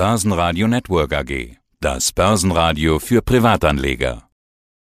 Börsenradio Network AG. Das Börsenradio für Privatanleger.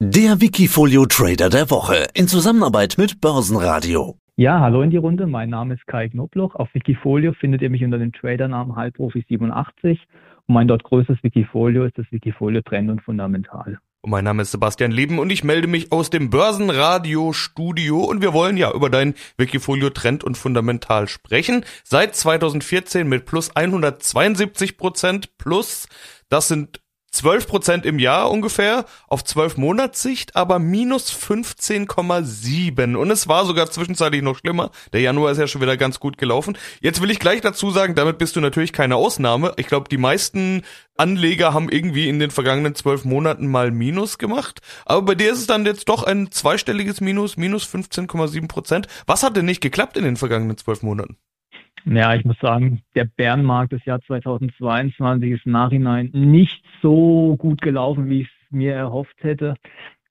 Der Wikifolio Trader der Woche in Zusammenarbeit mit Börsenradio. Ja, hallo in die Runde. Mein Name ist Kai Knobloch. Auf Wikifolio findet ihr mich unter dem Tradernamen Halbprofi87 und mein dort größtes Wikifolio ist das Wikifolio Trend und Fundamental. Mein Name ist Sebastian Leben und ich melde mich aus dem Börsenradio Studio und wir wollen ja über dein Wikifolio Trend und Fundamental sprechen. Seit 2014 mit plus 172 Prozent plus. Das sind 12 Prozent im Jahr ungefähr, auf 12 Monatssicht, aber minus 15,7. Und es war sogar zwischenzeitlich noch schlimmer. Der Januar ist ja schon wieder ganz gut gelaufen. Jetzt will ich gleich dazu sagen, damit bist du natürlich keine Ausnahme. Ich glaube, die meisten Anleger haben irgendwie in den vergangenen zwölf Monaten mal Minus gemacht. Aber bei dir ist es dann jetzt doch ein zweistelliges Minus, minus 15,7 Prozent. Was hat denn nicht geklappt in den vergangenen zwölf Monaten? Ja, ich muss sagen, der Bärenmarkt des Jahr 2022 ist im Nachhinein nicht so gut gelaufen, wie ich es mir erhofft hätte.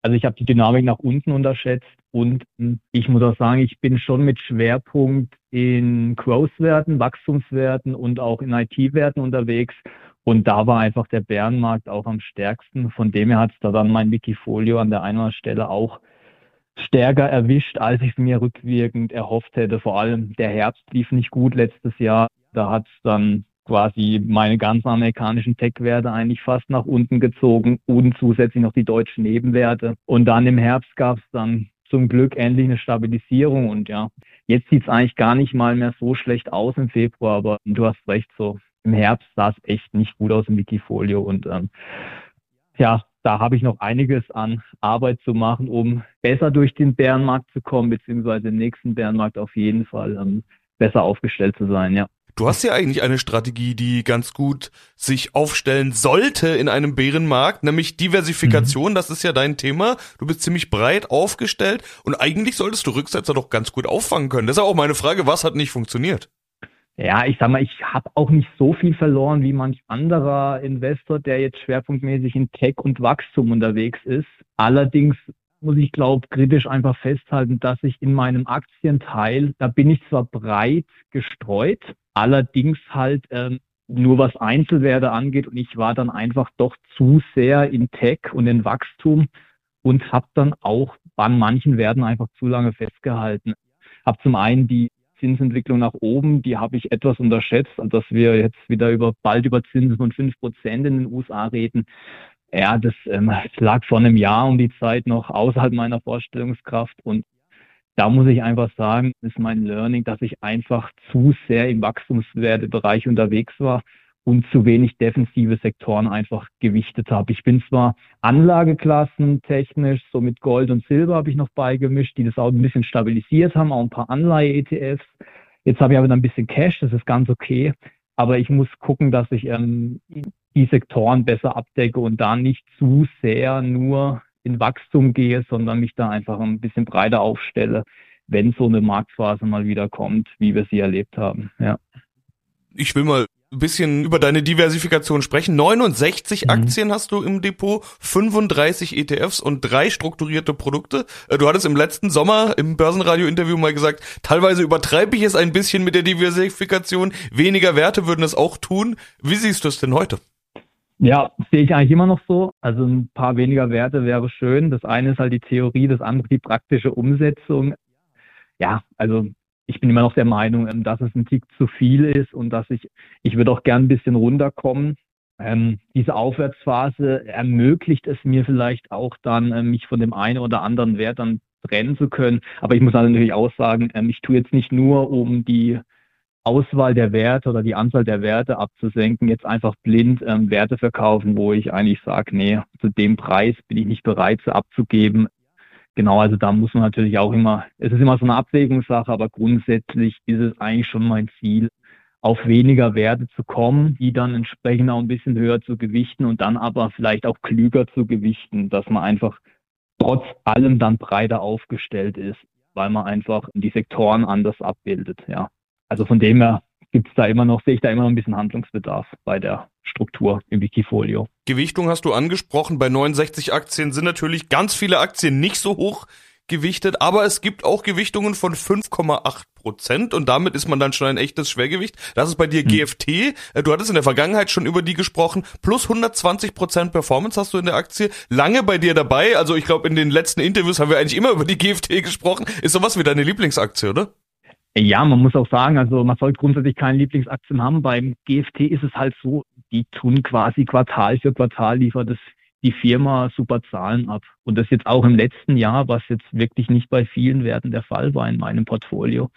Also ich habe die Dynamik nach unten unterschätzt und ich muss auch sagen, ich bin schon mit Schwerpunkt in Growth-Werten, Wachstumswerten und auch in IT-Werten unterwegs. Und da war einfach der Bärenmarkt auch am stärksten. Von dem her hat es da dann mein Wikifolio an der einen Stelle auch stärker erwischt, als ich es mir rückwirkend erhofft hätte. Vor allem der Herbst lief nicht gut letztes Jahr. Da hat es dann quasi meine ganzen amerikanischen Tech-Werte eigentlich fast nach unten gezogen und zusätzlich noch die deutschen Nebenwerte. Und dann im Herbst gab es dann zum Glück endlich eine Stabilisierung und ja, jetzt sieht es eigentlich gar nicht mal mehr so schlecht aus im Februar, aber du hast recht, so im Herbst sah es echt nicht gut aus im Wikifolio und ähm, ja, da habe ich noch einiges an Arbeit zu machen, um besser durch den Bärenmarkt zu kommen, beziehungsweise im nächsten Bärenmarkt auf jeden Fall ähm, besser aufgestellt zu sein, ja. Du hast ja eigentlich eine Strategie, die ganz gut sich aufstellen sollte in einem Bärenmarkt, nämlich Diversifikation. Mhm. Das ist ja dein Thema. Du bist ziemlich breit aufgestellt und eigentlich solltest du Rücksetzer doch ganz gut auffangen können. Das ist auch meine Frage, was hat nicht funktioniert? Ja, ich sag mal, ich habe auch nicht so viel verloren wie manch anderer Investor, der jetzt schwerpunktmäßig in Tech und Wachstum unterwegs ist. Allerdings muss ich glaube kritisch einfach festhalten, dass ich in meinem Aktienteil, da bin ich zwar breit gestreut, allerdings halt ähm, nur was Einzelwerte angeht und ich war dann einfach doch zu sehr in Tech und in Wachstum und habe dann auch an manchen Werten einfach zu lange festgehalten. Habe zum einen die Zinsentwicklung nach oben, die habe ich etwas unterschätzt, dass wir jetzt wieder über bald über Zinsen von fünf Prozent in den USA reden. Ja, das, ähm, lag vor einem Jahr um die Zeit noch außerhalb meiner Vorstellungskraft und da muss ich einfach sagen, ist mein Learning, dass ich einfach zu sehr im Wachstumswertebereich unterwegs war und zu wenig defensive Sektoren einfach gewichtet habe. Ich bin zwar Anlageklassen technisch, so mit Gold und Silber habe ich noch beigemischt, die das auch ein bisschen stabilisiert haben, auch ein paar Anleihe-ETFs. Jetzt habe ich aber dann ein bisschen Cash, das ist ganz okay. Aber ich muss gucken, dass ich ähm, die Sektoren besser abdecke und da nicht zu sehr nur in Wachstum gehe, sondern mich da einfach ein bisschen breiter aufstelle, wenn so eine Marktphase mal wieder kommt, wie wir sie erlebt haben. Ja. Ich will mal bisschen über deine Diversifikation sprechen. 69 mhm. Aktien hast du im Depot, 35 ETFs und drei strukturierte Produkte. Äh, du hattest im letzten Sommer im Börsenradio-Interview mal gesagt, teilweise übertreibe ich es ein bisschen mit der Diversifikation. Weniger Werte würden es auch tun. Wie siehst du es denn heute? Ja, sehe ich eigentlich immer noch so. Also ein paar weniger Werte wäre schön. Das eine ist halt die Theorie, das andere die praktische Umsetzung. Ja, also ich bin immer noch der Meinung, ähm, dass es ein Tick zu viel ist und dass ich, ich würde auch gern ein bisschen runterkommen. Ähm, diese Aufwärtsphase ermöglicht es mir vielleicht auch dann, äh, mich von dem einen oder anderen Wert dann trennen zu können. Aber ich muss natürlich auch sagen, ähm, ich tue jetzt nicht nur, um die Auswahl der Werte oder die Anzahl der Werte abzusenken, jetzt einfach blind ähm, Werte verkaufen, wo ich eigentlich sage, nee, zu dem Preis bin ich nicht bereit, sie abzugeben. Genau, also da muss man natürlich auch immer, es ist immer so eine Abwägungssache, aber grundsätzlich ist es eigentlich schon mein Ziel, auf weniger Werte zu kommen, die dann entsprechend auch ein bisschen höher zu gewichten und dann aber vielleicht auch klüger zu gewichten, dass man einfach trotz allem dann breiter aufgestellt ist, weil man einfach die Sektoren anders abbildet, ja. Also von dem her gibt es da immer noch, sehe ich da immer noch ein bisschen Handlungsbedarf bei der Struktur im Wikifolio. Gewichtung hast du angesprochen. Bei 69 Aktien sind natürlich ganz viele Aktien nicht so hoch gewichtet, aber es gibt auch Gewichtungen von 5,8 Prozent und damit ist man dann schon ein echtes Schwergewicht. Das ist bei dir hm. GFT. Äh, du hattest in der Vergangenheit schon über die gesprochen. Plus 120 Prozent Performance hast du in der Aktie. Lange bei dir dabei. Also ich glaube, in den letzten Interviews haben wir eigentlich immer über die GFT gesprochen. Ist sowas wie deine Lieblingsaktie, oder? Ja, man muss auch sagen, also man sollte grundsätzlich keine Lieblingsaktien haben. Beim GFT ist es halt so, die tun quasi Quartal für Quartal liefert es die Firma super Zahlen ab. Und das jetzt auch im letzten Jahr, was jetzt wirklich nicht bei vielen Werten der Fall war in meinem Portfolio.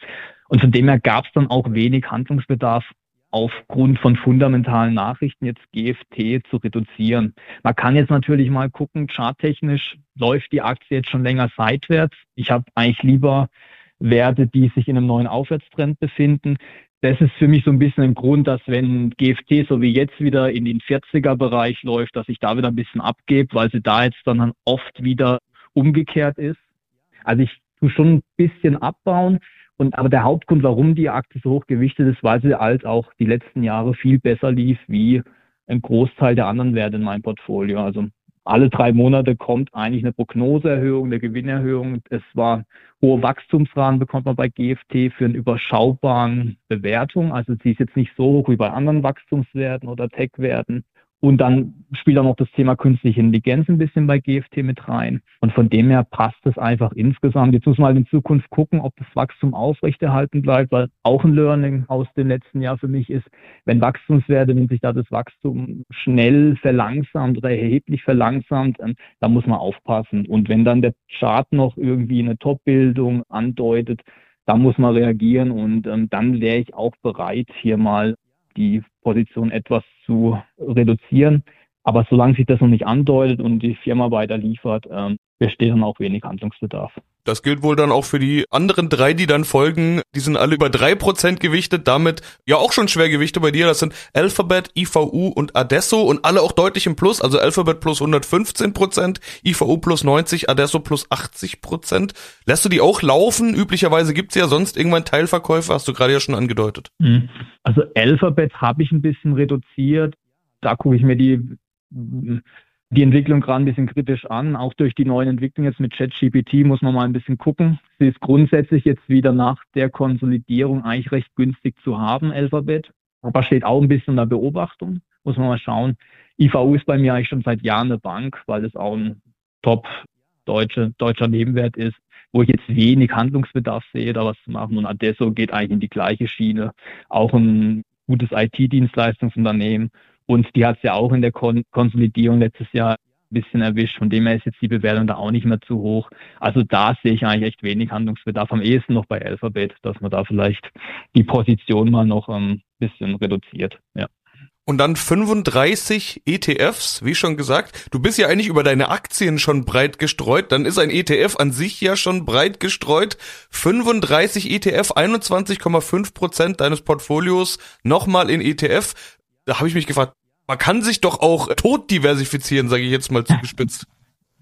Und von dem her gab es dann auch wenig Handlungsbedarf aufgrund von fundamentalen Nachrichten jetzt GFT zu reduzieren. Man kann jetzt natürlich mal gucken, charttechnisch läuft die Aktie jetzt schon länger seitwärts. Ich habe eigentlich lieber Werte, die sich in einem neuen Aufwärtstrend befinden. Das ist für mich so ein bisschen ein Grund, dass wenn GFT so wie jetzt wieder in den 40er Bereich läuft, dass ich da wieder ein bisschen abgebe, weil sie da jetzt dann oft wieder umgekehrt ist. Also ich tue schon ein bisschen abbauen. Und aber der Hauptgrund, warum die Aktie so hoch gewichtet ist, weil sie halt auch die letzten Jahre viel besser lief wie ein Großteil der anderen Werte in meinem Portfolio. Also alle drei Monate kommt eigentlich eine Prognoseerhöhung, eine Gewinnerhöhung. Es war hohe Wachstumsrahmen bekommt man bei GFT für eine überschaubaren Bewertung. Also sie ist jetzt nicht so hoch wie bei anderen Wachstumswerten oder Tech-Werten. Und dann spielt auch noch das Thema künstliche Intelligenz ein bisschen bei GFT mit rein. Und von dem her passt es einfach insgesamt. Jetzt muss man halt in Zukunft gucken, ob das Wachstum aufrechterhalten bleibt, weil auch ein Learning aus dem letzten Jahr für mich ist, wenn Wachstumswerte, wenn sich da das Wachstum schnell verlangsamt oder erheblich verlangsamt, ähm, da muss man aufpassen. Und wenn dann der Chart noch irgendwie eine Top-Bildung andeutet, da muss man reagieren und ähm, dann wäre ich auch bereit, hier mal die Position etwas zu reduzieren. Aber solange sich das noch nicht andeutet und die Firma weiter liefert, ähm, besteht dann auch wenig Handlungsbedarf. Das gilt wohl dann auch für die anderen drei, die dann folgen. Die sind alle über drei Prozent gewichtet, damit ja auch schon Schwergewichte bei dir. Das sind Alphabet, IVU und Adesso und alle auch deutlich im Plus. Also Alphabet plus 115 Prozent, IVU plus 90, Adesso plus 80 Prozent. Lässt du die auch laufen? Üblicherweise gibt's ja sonst irgendwann Teilverkäufe, hast du gerade ja schon angedeutet. Mhm. Also Alphabet habe ich ein bisschen reduziert. Da gucke ich mir die die Entwicklung gerade ein bisschen kritisch an. Auch durch die neuen Entwicklungen jetzt mit ChatGPT muss man mal ein bisschen gucken. Sie ist grundsätzlich jetzt wieder nach der Konsolidierung eigentlich recht günstig zu haben, Alphabet. Aber steht auch ein bisschen unter Beobachtung. Muss man mal schauen. IVU ist bei mir eigentlich schon seit Jahren eine Bank, weil es auch ein top deutsche, deutscher Nebenwert ist, wo ich jetzt wenig Handlungsbedarf sehe, da was zu machen. Und Adesso geht eigentlich in die gleiche Schiene. Auch ein gutes IT-Dienstleistungsunternehmen und die hat es ja auch in der Kon Konsolidierung letztes Jahr ein bisschen erwischt. Von dem her ist jetzt die Bewertung da auch nicht mehr zu hoch. Also da sehe ich eigentlich echt wenig Handlungsbedarf. Am ehesten noch bei Alphabet, dass man da vielleicht die Position mal noch ein bisschen reduziert. Ja. Und dann 35 ETFs, wie schon gesagt. Du bist ja eigentlich über deine Aktien schon breit gestreut. Dann ist ein ETF an sich ja schon breit gestreut. 35 ETF, 21,5 Prozent deines Portfolios nochmal in ETF da habe ich mich gefragt, man kann sich doch auch tot diversifizieren, sage ich jetzt mal zugespitzt.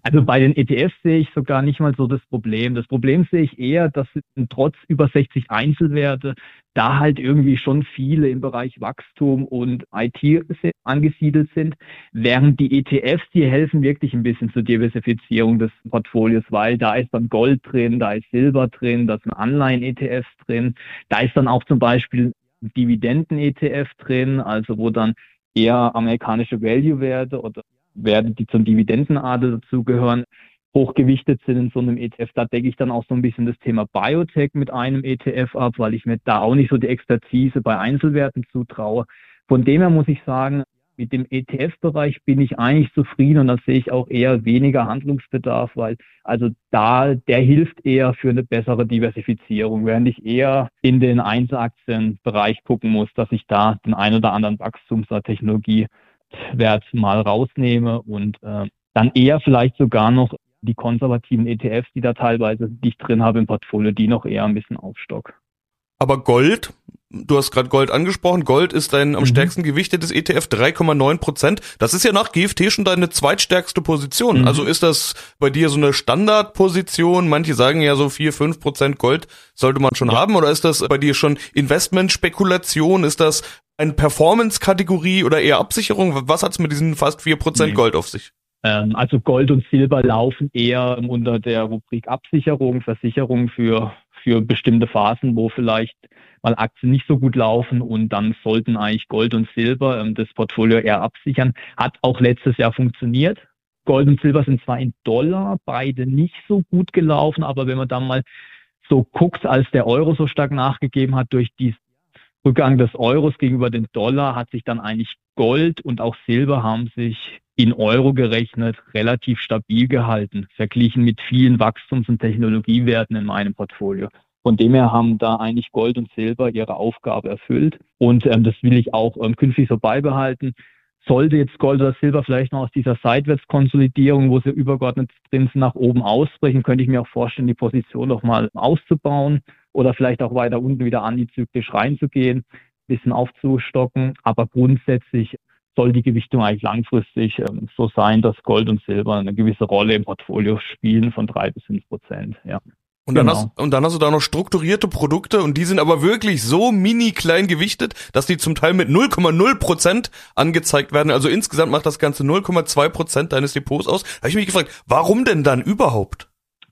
Also bei den ETFs sehe ich sogar nicht mal so das Problem. Das Problem sehe ich eher, dass trotz über 60 Einzelwerte da halt irgendwie schon viele im Bereich Wachstum und IT angesiedelt sind, während die ETFs, die helfen wirklich ein bisschen zur Diversifizierung des Portfolios, weil da ist dann Gold drin, da ist Silber drin, da sind Anleihen-ETFs drin, da ist dann auch zum Beispiel Dividenden-ETF drin, also wo dann eher amerikanische Value-Werte oder Werte, die zum Dividendenadel dazugehören, hochgewichtet sind in so einem ETF. Da decke ich dann auch so ein bisschen das Thema Biotech mit einem ETF ab, weil ich mir da auch nicht so die Expertise bei Einzelwerten zutraue. Von dem her muss ich sagen, mit dem ETF-Bereich bin ich eigentlich zufrieden und da sehe ich auch eher weniger Handlungsbedarf, weil also da, der hilft eher für eine bessere Diversifizierung, während ich eher in den Einzelaktienbereich gucken muss, dass ich da den ein oder anderen Wachstums- oder Technologiewert mal rausnehme und äh, dann eher vielleicht sogar noch die konservativen ETFs, die da teilweise, die drin habe im Portfolio, die noch eher ein bisschen aufstock. Aber Gold, du hast gerade Gold angesprochen, Gold ist dein am mhm. stärksten gewichtetes ETF, 3,9 Prozent. Das ist ja nach GFT schon deine zweitstärkste Position. Mhm. Also ist das bei dir so eine Standardposition? Manche sagen ja so 4, 5 Prozent Gold sollte man schon ja. haben. Oder ist das bei dir schon Investmentspekulation? Ist das eine Performance-Kategorie oder eher Absicherung? Was hat's mit diesen fast 4 Prozent nee. Gold auf sich? Ähm, also Gold und Silber laufen eher unter der Rubrik Absicherung, Versicherung für, für bestimmte Phasen, wo vielleicht mal Aktien nicht so gut laufen und dann sollten eigentlich Gold und Silber ähm, das Portfolio eher absichern. Hat auch letztes Jahr funktioniert. Gold und Silber sind zwar in Dollar beide nicht so gut gelaufen, aber wenn man dann mal so guckt, als der Euro so stark nachgegeben hat durch die Rückgang des Euros gegenüber dem Dollar, hat sich dann eigentlich Gold und auch Silber haben sich in Euro gerechnet relativ stabil gehalten, verglichen mit vielen Wachstums- und Technologiewerten in meinem Portfolio. Von dem her haben da eigentlich Gold und Silber ihre Aufgabe erfüllt. Und ähm, das will ich auch ähm, künftig so beibehalten. Sollte jetzt Gold oder Silber vielleicht noch aus dieser Seitwärtskonsolidierung, wo sie übergeordnet drin sind, nach oben ausbrechen, könnte ich mir auch vorstellen, die Position noch mal auszubauen oder vielleicht auch weiter unten wieder antizyklisch reinzugehen, bisschen aufzustocken. Aber grundsätzlich soll die Gewichtung eigentlich langfristig ähm, so sein, dass Gold und Silber eine gewisse Rolle im Portfolio spielen von drei bis fünf Prozent. Ja. Und dann, genau. hast, und dann hast du da noch strukturierte Produkte und die sind aber wirklich so mini klein gewichtet, dass die zum Teil mit 0,0 Prozent angezeigt werden. Also insgesamt macht das Ganze 0,2 Prozent deines Depots aus. Da habe ich mich gefragt, warum denn dann überhaupt?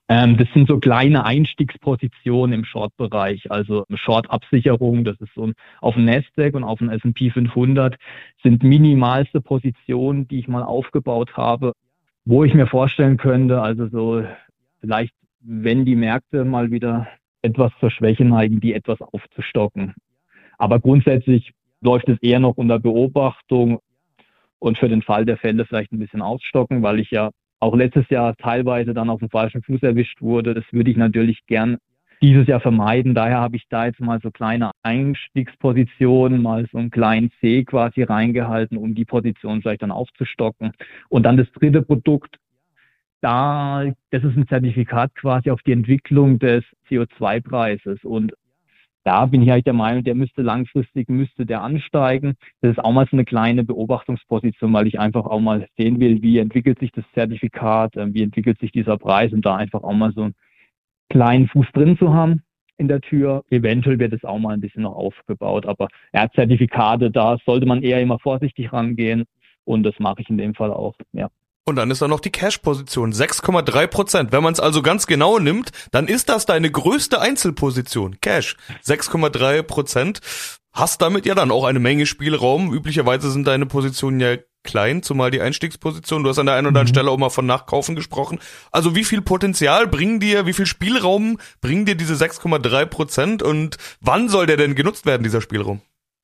Ähm, das sind so kleine Einstiegspositionen im Short-Bereich, also Short-Absicherung, das ist so auf dem Nasdaq und auf dem S&P 500 sind minimalste Positionen, die ich mal aufgebaut habe, wo ich mir vorstellen könnte, also so vielleicht wenn die Märkte mal wieder etwas zur Schwäche neigen, die etwas aufzustocken. Aber grundsätzlich läuft es eher noch unter Beobachtung und für den Fall der Fälle vielleicht ein bisschen ausstocken, weil ich ja auch letztes Jahr teilweise dann auf dem falschen Fuß erwischt wurde. Das würde ich natürlich gern dieses Jahr vermeiden. Daher habe ich da jetzt mal so kleine Einstiegspositionen, mal so einen kleinen C quasi reingehalten, um die Position vielleicht dann aufzustocken. Und dann das dritte Produkt, da, das ist ein Zertifikat quasi auf die Entwicklung des CO2-Preises. Und da bin ich eigentlich der Meinung, der müsste langfristig, müsste der ansteigen. Das ist auch mal so eine kleine Beobachtungsposition, weil ich einfach auch mal sehen will, wie entwickelt sich das Zertifikat, äh, wie entwickelt sich dieser Preis und da einfach auch mal so einen kleinen Fuß drin zu haben in der Tür. Eventuell wird es auch mal ein bisschen noch aufgebaut, aber ja, Zertifikate, da sollte man eher immer vorsichtig rangehen und das mache ich in dem Fall auch, ja. Und dann ist da noch die Cash-Position, 6,3 Prozent. Wenn man es also ganz genau nimmt, dann ist das deine größte Einzelposition, Cash, 6,3 Prozent. Hast damit ja dann auch eine Menge Spielraum. Üblicherweise sind deine Positionen ja klein, zumal die Einstiegsposition. Du hast an der einen oder anderen mhm. Stelle auch mal von Nachkaufen gesprochen. Also wie viel Potenzial bringen dir, wie viel Spielraum bringen dir diese 6,3 Prozent und wann soll der denn genutzt werden, dieser Spielraum?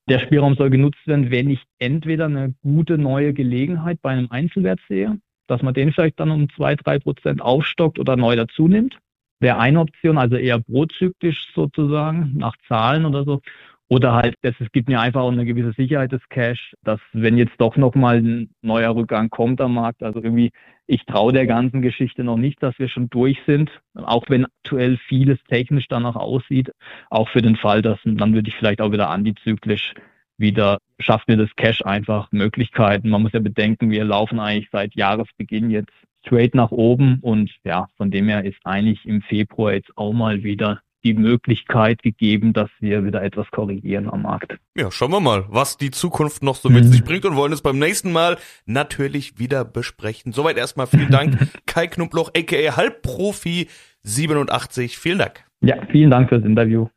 Der Spielraum soll genutzt werden, wenn ich entweder eine gute neue Gelegenheit bei einem Einzelwert sehe, dass man den vielleicht dann um zwei, drei Prozent aufstockt oder neu dazu nimmt. Wäre eine Option, also eher prozyklisch sozusagen, nach Zahlen oder so. Oder halt, das es gibt mir einfach auch eine gewisse Sicherheit des Cash, dass wenn jetzt doch nochmal ein neuer Rückgang kommt am Markt, also irgendwie, ich traue der ganzen Geschichte noch nicht, dass wir schon durch sind, auch wenn aktuell vieles technisch danach aussieht, auch für den Fall, dass dann würde ich vielleicht auch wieder antizyklisch wieder schafft mir das Cash einfach Möglichkeiten. Man muss ja bedenken, wir laufen eigentlich seit Jahresbeginn jetzt straight nach oben und ja, von dem her ist eigentlich im Februar jetzt auch mal wieder die Möglichkeit gegeben, dass wir wieder etwas korrigieren am Markt. Ja, schauen wir mal, was die Zukunft noch so mit mhm. sich bringt und wollen es beim nächsten Mal natürlich wieder besprechen. Soweit erstmal vielen Dank, Kai Knubloch, aka Halbprofi 87. Vielen Dank. Ja, vielen Dank fürs Interview.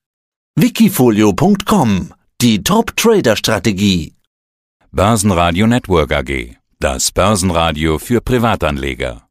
Wikifolio.com die Top-Trader-Strategie. Börsenradio Network AG. Das Börsenradio für Privatanleger.